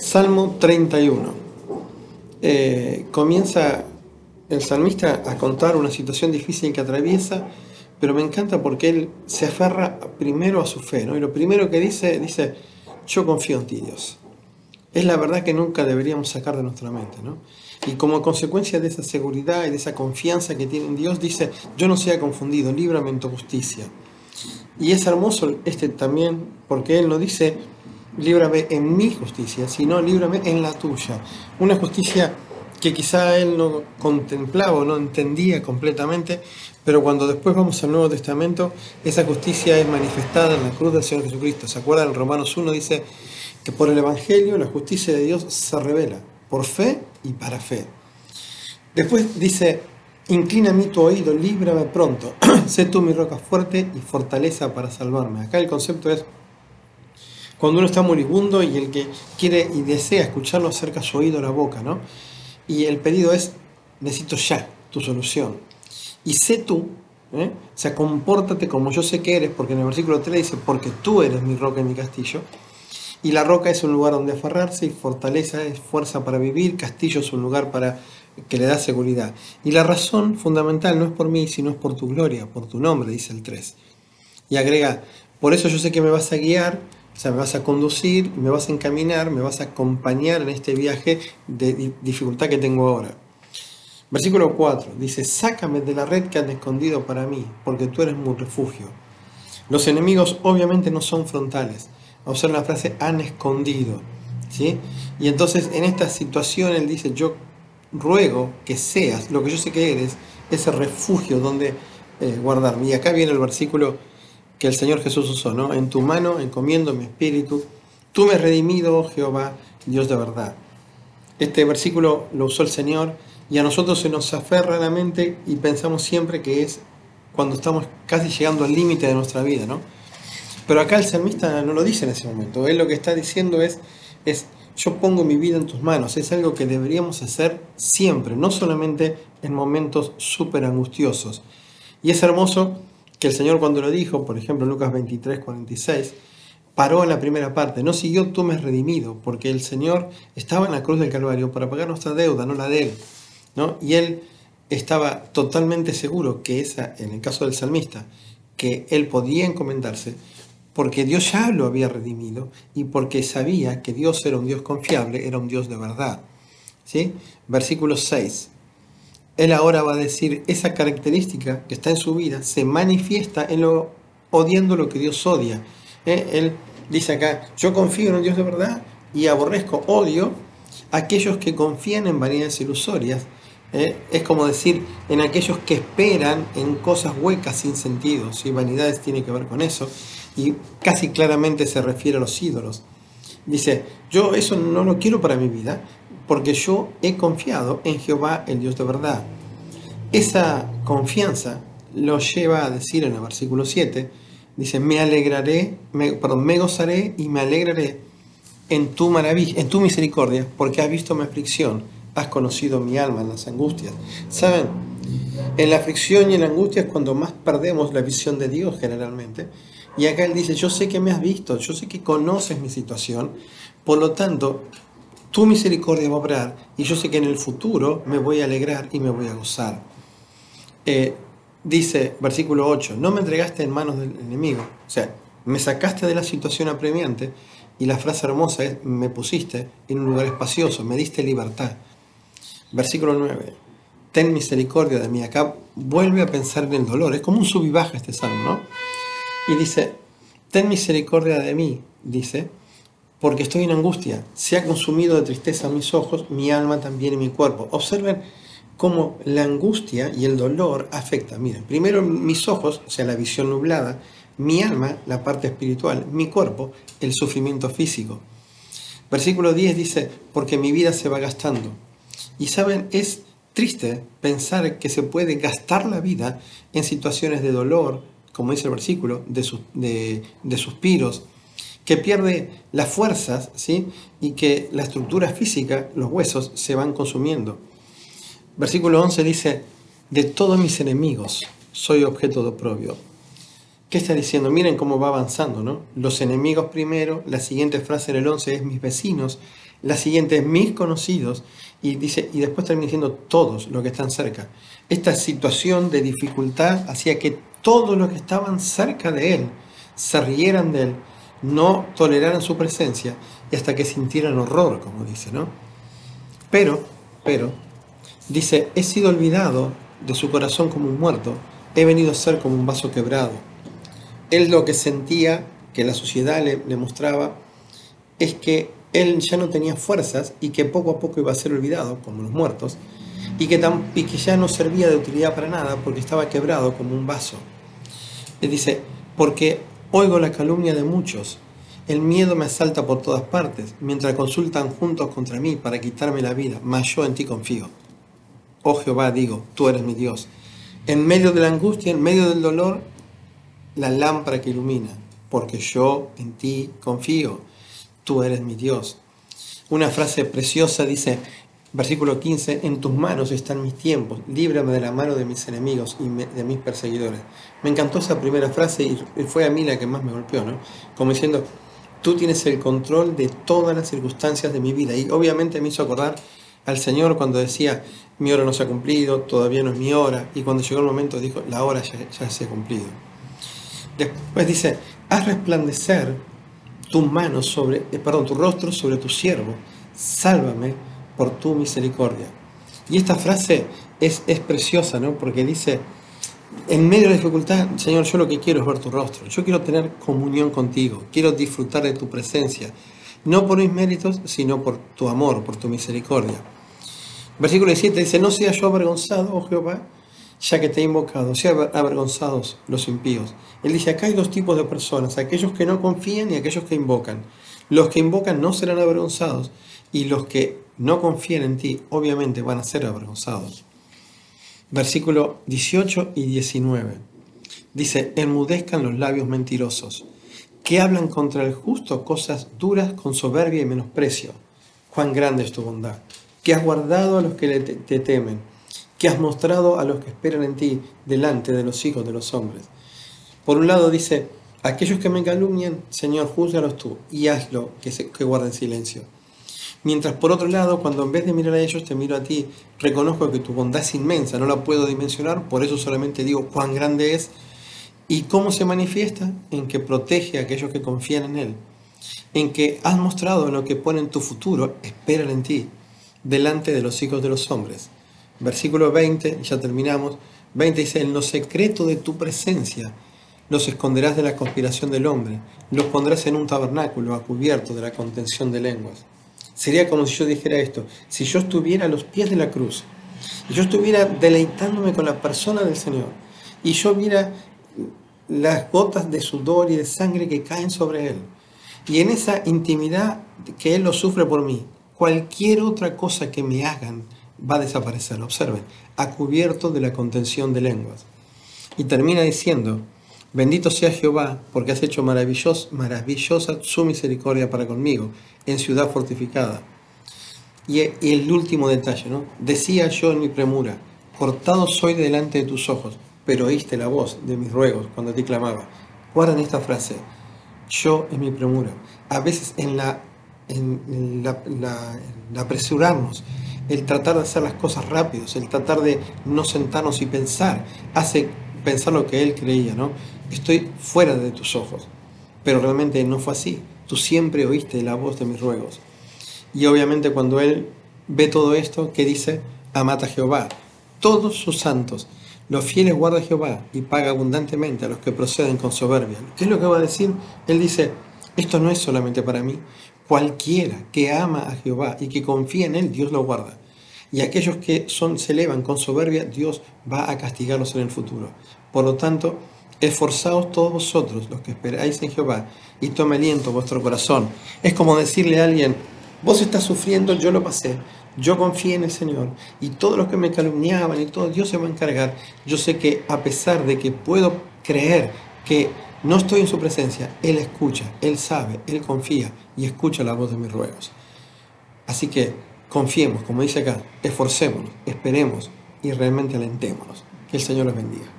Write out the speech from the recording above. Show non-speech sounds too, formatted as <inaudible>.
Salmo 31. Eh, comienza el salmista a contar una situación difícil que atraviesa, pero me encanta porque él se aferra primero a su fe, ¿no? Y lo primero que dice, dice, yo confío en ti, Dios. Es la verdad que nunca deberíamos sacar de nuestra mente, ¿no? Y como consecuencia de esa seguridad y de esa confianza que tiene en Dios, dice, yo no sea confundido, líbrame en tu justicia. Y es hermoso este también, porque él no dice, líbrame en mi justicia, sino líbrame en la tuya. Una justicia que quizá él no contemplaba o no entendía completamente, pero cuando después vamos al Nuevo Testamento, esa justicia es manifestada en la cruz del Señor Jesucristo. ¿Se acuerdan? En Romanos 1 dice que por el Evangelio la justicia de Dios se revela, por fe y para fe. Después dice, inclina tu oído, líbrame pronto, <clears throat> sé tú mi roca fuerte y fortaleza para salvarme. Acá el concepto es cuando uno está moribundo y el que quiere y desea escucharlo acerca su oído a la boca, ¿no? Y el pedido es, necesito ya tu solución. Y sé tú, ¿eh? o sea, compórtate como yo sé que eres, porque en el versículo 3 dice, porque tú eres mi roca y mi castillo. Y la roca es un lugar donde aferrarse y fortaleza es fuerza para vivir, castillo es un lugar para que le da seguridad. Y la razón fundamental no es por mí, sino es por tu gloria, por tu nombre, dice el 3. Y agrega, por eso yo sé que me vas a guiar, o sea, me vas a conducir, me vas a encaminar, me vas a acompañar en este viaje de dificultad que tengo ahora. Versículo 4 dice, sácame de la red que han escondido para mí, porque tú eres mi refugio. Los enemigos obviamente no son frontales. Observen la frase, han escondido. ¿sí? Y entonces en esta situación él dice, yo ruego que seas lo que yo sé que eres, ese refugio donde eh, guardarme. Y acá viene el versículo que el Señor Jesús usó, ¿no? En tu mano encomiendo mi espíritu, tú me has redimido, oh Jehová, Dios de verdad. Este versículo lo usó el Señor y a nosotros se nos aferra la mente y pensamos siempre que es cuando estamos casi llegando al límite de nuestra vida, ¿no? Pero acá el salmista no lo dice en ese momento. Él lo que está diciendo es, es yo pongo mi vida en tus manos. Es algo que deberíamos hacer siempre, no solamente en momentos súper angustiosos. Y es hermoso que el Señor cuando lo dijo, por ejemplo Lucas 23, 46, paró en la primera parte, no siguió tú me has redimido, porque el Señor estaba en la cruz del Calvario para pagar nuestra deuda, no la de Él. ¿no? Y Él estaba totalmente seguro que esa, en el caso del salmista, que Él podía encomendarse, porque Dios ya lo había redimido y porque sabía que Dios era un Dios confiable, era un Dios de verdad. ¿Sí? Versículo 6 él ahora va a decir esa característica que está en su vida se manifiesta en lo odiando lo que Dios odia. ¿eh? Él dice acá, yo confío en un Dios de verdad y aborrezco, odio a aquellos que confían en vanidades ilusorias. ¿eh? Es como decir, en aquellos que esperan en cosas huecas sin sentido. Si vanidades tiene que ver con eso. Y casi claramente se refiere a los ídolos. Dice, yo eso no lo quiero para mi vida, porque yo he confiado en Jehová, el Dios de verdad. Esa confianza lo lleva a decir en el versículo 7, dice, me alegraré, me, perdón, me gozaré y me alegraré en tu maravilla, en tu misericordia, porque has visto mi aflicción, has conocido mi alma en las angustias. ¿Saben? En la aflicción y en la angustia es cuando más perdemos la visión de Dios generalmente. Y acá él dice, yo sé que me has visto, yo sé que conoces mi situación, por lo tanto, tu misericordia va a obrar y yo sé que en el futuro me voy a alegrar y me voy a gozar. Eh, dice, versículo 8, no me entregaste en manos del enemigo, o sea, me sacaste de la situación apremiante y la frase hermosa es, me pusiste en un lugar espacioso, me diste libertad. Versículo 9, ten misericordia de mí. Acá vuelve a pensar en el dolor, es como un sub y baja este salmo, ¿no? Y dice, ten misericordia de mí, dice, porque estoy en angustia. Se ha consumido de tristeza mis ojos, mi alma también y mi cuerpo. Observen cómo la angustia y el dolor afectan. Miren, primero mis ojos, o sea, la visión nublada, mi alma, la parte espiritual, mi cuerpo, el sufrimiento físico. Versículo 10 dice, porque mi vida se va gastando. Y saben, es triste pensar que se puede gastar la vida en situaciones de dolor, como dice el versículo, de, de suspiros, que pierde las fuerzas ¿sí? y que la estructura física, los huesos, se van consumiendo. Versículo 11 dice, de todos mis enemigos soy objeto de oprobio. ¿Qué está diciendo? Miren cómo va avanzando, ¿no? Los enemigos primero, la siguiente frase en el 11 es mis vecinos, la siguiente es mis conocidos, y dice, y después termina diciendo todos los que están cerca. Esta situación de dificultad hacía que todos los que estaban cerca de él se rieran de él, no toleraran su presencia, y hasta que sintieran horror, como dice, ¿no? Pero, pero, dice, he sido olvidado de su corazón como un muerto, he venido a ser como un vaso quebrado. Él lo que sentía, que la sociedad le, mostraba, es que él ya no tenía fuerzas y que poco a poco iba a ser olvidado, como los muertos, y que, y que ya no servía de utilidad para nada porque estaba quebrado como un vaso. Él dice, porque oigo la calumnia de muchos, el miedo me asalta por todas partes, mientras consultan juntos contra mí para quitarme la vida, mas yo en ti confío. Oh Jehová, digo, tú eres mi Dios. En medio de la angustia, en medio del dolor, la lámpara que ilumina, porque yo en ti confío tú eres mi Dios. Una frase preciosa dice, versículo 15, en tus manos están mis tiempos, líbrame de la mano de mis enemigos y de mis perseguidores. Me encantó esa primera frase y fue a mí la que más me golpeó, ¿no? Como diciendo, tú tienes el control de todas las circunstancias de mi vida. Y obviamente me hizo acordar al Señor cuando decía, mi hora no se ha cumplido, todavía no es mi hora. Y cuando llegó el momento dijo, la hora ya, se ha cumplido. Después dice, haz resplandecer tu mano sobre, eh, perdón, tu rostro sobre tu siervo, sálvame por tu misericordia. Y esta frase es, es preciosa, ¿no? Porque dice, en medio de la dificultad, Señor, yo lo que quiero es ver tu rostro, yo quiero tener comunión contigo, quiero disfrutar de tu presencia, no por mis méritos, sino por tu amor, por tu misericordia. Versículo 17 dice, no sea yo avergonzado, oh Jehová, ya que te he invocado, sean avergonzados los impíos. Él dice, acá hay dos tipos de personas, aquellos que no confían y aquellos que invocan. Los que invocan no serán avergonzados y los que no confían en ti obviamente van a ser avergonzados. Versículo 18 y 19. Dice, enmudezcan los labios mentirosos, que hablan contra el justo cosas duras con soberbia y menosprecio. Cuán grande es tu bondad, que has guardado a los que te temen que has mostrado a los que esperan en ti delante de los hijos de los hombres. Por un lado dice, aquellos que me calumnian, Señor, júzgalos tú y hazlo que guarden silencio. Mientras por otro lado, cuando en vez de mirar a ellos te miro a ti, reconozco que tu bondad es inmensa, no la puedo dimensionar, por eso solamente digo cuán grande es y cómo se manifiesta en que protege a aquellos que confían en Él, en que has mostrado lo que pone en tu futuro, esperan en ti, delante de los hijos de los hombres. Versículo 20, ya terminamos. 20 dice, en lo secreto de tu presencia los esconderás de la conspiración del hombre, los pondrás en un tabernáculo a cubierto de la contención de lenguas. Sería como si yo dijera esto, si yo estuviera a los pies de la cruz, y yo estuviera deleitándome con la persona del Señor, y yo viera las gotas de sudor y de sangre que caen sobre Él, y en esa intimidad que Él lo sufre por mí, cualquier otra cosa que me hagan, va a desaparecer, observen, a cubierto de la contención de lenguas. Y termina diciendo, bendito sea Jehová, porque has hecho maravillosa, su misericordia para conmigo, en ciudad fortificada. Y, el último detalle, ¿no? Decía yo en mi premura, cortado soy delante de tus ojos, pero oíste la voz de mis ruegos cuando te clamaba. Guardan esta frase, yo en mi premura. A veces en la, en la, la apresurarnos, el tratar de hacer las cosas rápidos, el tratar de no sentarnos y pensar, hace pensar lo que él creía, ¿no? Estoy fuera de tus ojos. Pero realmente no fue así. Tú siempre oíste la voz de mis ruegos. Y obviamente cuando él ve todo esto, ¿qué dice? Amata a Jehová, todos sus santos. Los fieles guarda Jehová y paga abundantemente a los que proceden con soberbia. ¿Qué es lo que va a decir? Él dice, esto no es solamente para mí, Cualquiera que ama a Jehová y que confía en Él, Dios lo guarda. Y aquellos que son, se elevan con soberbia, Dios va a castigarlos en el futuro. Por lo tanto, esforzaos todos vosotros, los que esperáis en Jehová, y tome aliento vuestro corazón. Es como decirle a alguien, vos estás sufriendo, yo lo pasé, yo confié en el Señor, y todos los que me calumniaban y todo, Dios se va a encargar. Yo sé que a pesar de que puedo creer que no estoy en su presencia, Él escucha, Él sabe, Él confía y escucha la voz de mis ruegos. Así que confiemos, como dice acá, esforcémonos, esperemos y realmente alentémonos. Que el Señor los bendiga.